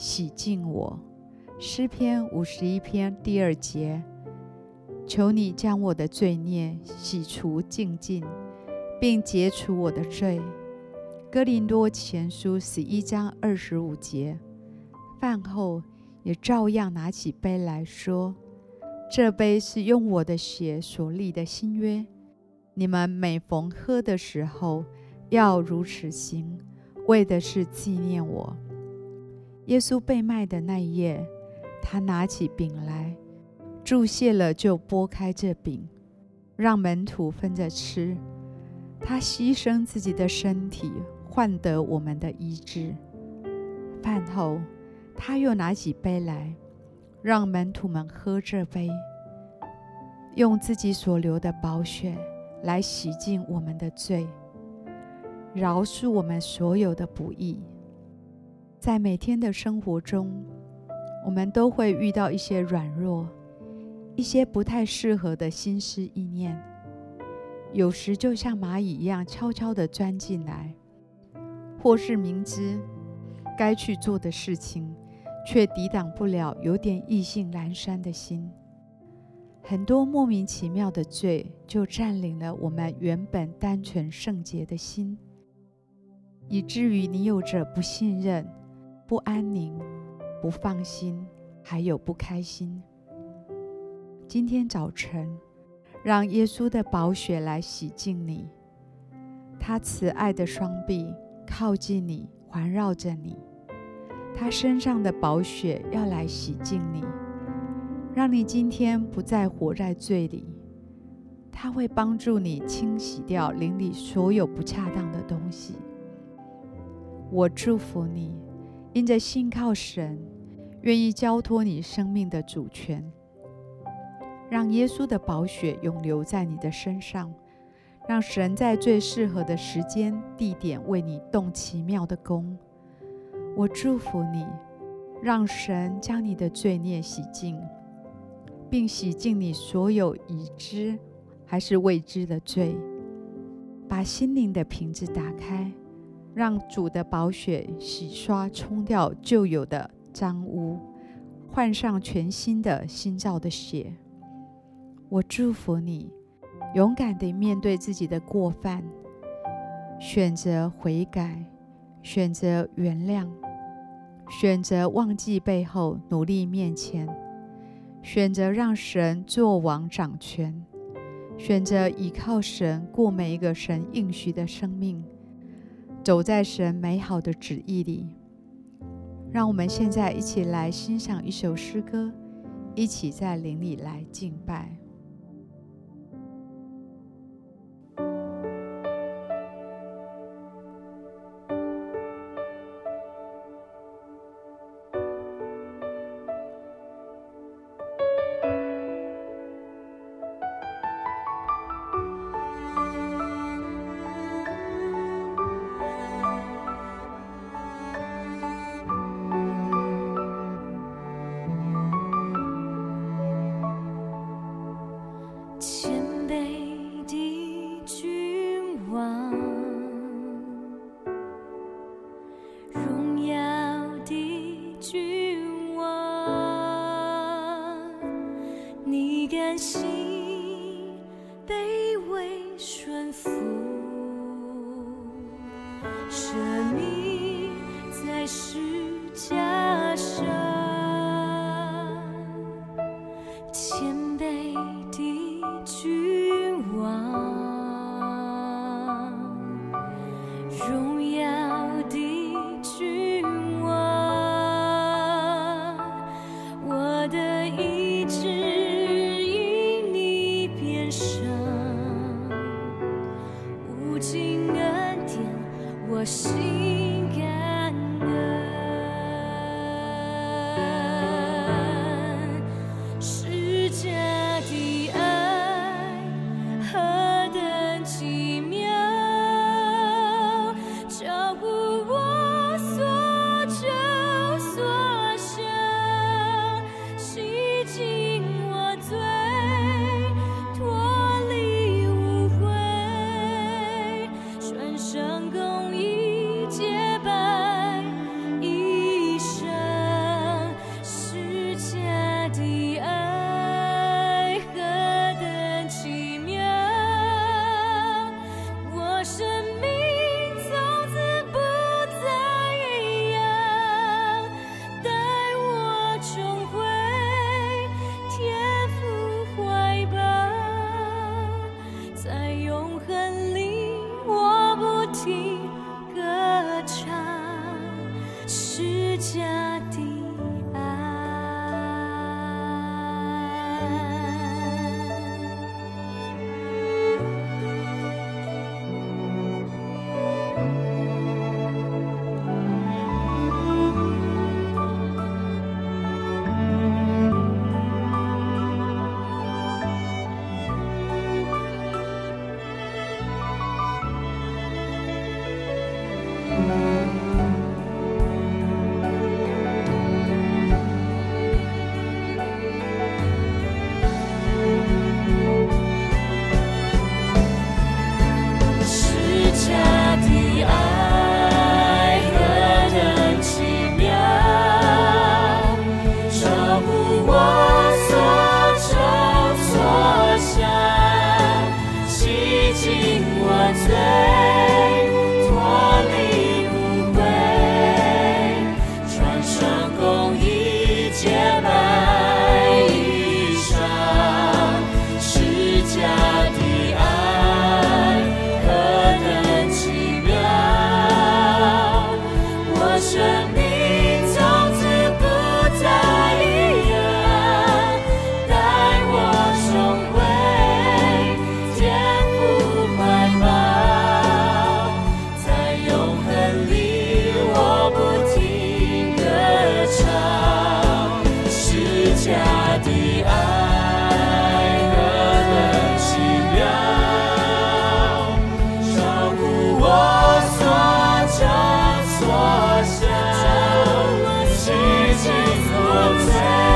洗净我”。诗篇五十一篇第二节：求你将我的罪孽洗除净尽，并解除我的罪。哥林多前书十一章二十五节：饭后也照样拿起杯来说。这杯是用我的血所立的新约，你们每逢喝的时候，要如此行，为的是纪念我。耶稣被卖的那一夜，他拿起饼来，祝谢了，就擘开这饼，让门徒分着吃。他牺牲自己的身体，换得我们的医治。饭后，他又拿起杯来。让门徒们喝这杯，用自己所流的宝血来洗净我们的罪，饶恕我们所有的不义。在每天的生活中，我们都会遇到一些软弱，一些不太适合的心思意念，有时就像蚂蚁一样悄悄地钻进来，或是明知该去做的事情。却抵挡不了有点意兴阑珊的心，很多莫名其妙的罪就占领了我们原本单纯圣洁的心，以至于你有着不信任、不安宁、不放心，还有不开心。今天早晨，让耶稣的宝血来洗净你，他慈爱的双臂靠近你，环绕着你。他身上的宝血要来洗净你，让你今天不再活在罪里。他会帮助你清洗掉灵里所有不恰当的东西。我祝福你，因着信靠神，愿意交托你生命的主权，让耶稣的宝血永留在你的身上，让神在最适合的时间地点为你动奇妙的工。我祝福你，让神将你的罪孽洗净，并洗净你所有已知还是未知的罪。把心灵的瓶子打开，让主的宝血洗刷、冲掉旧有的脏污，换上全新的新造的血。我祝福你，勇敢地面对自己的过犯，选择悔改。选择原谅，选择忘记背后，努力面前；选择让神作王掌权；选择依靠神过每一个神应许的生命，走在神美好的旨意里。让我们现在一起来欣赏一首诗歌，一起在灵里来敬拜。担心。景恩典我心甘我醉家的爱。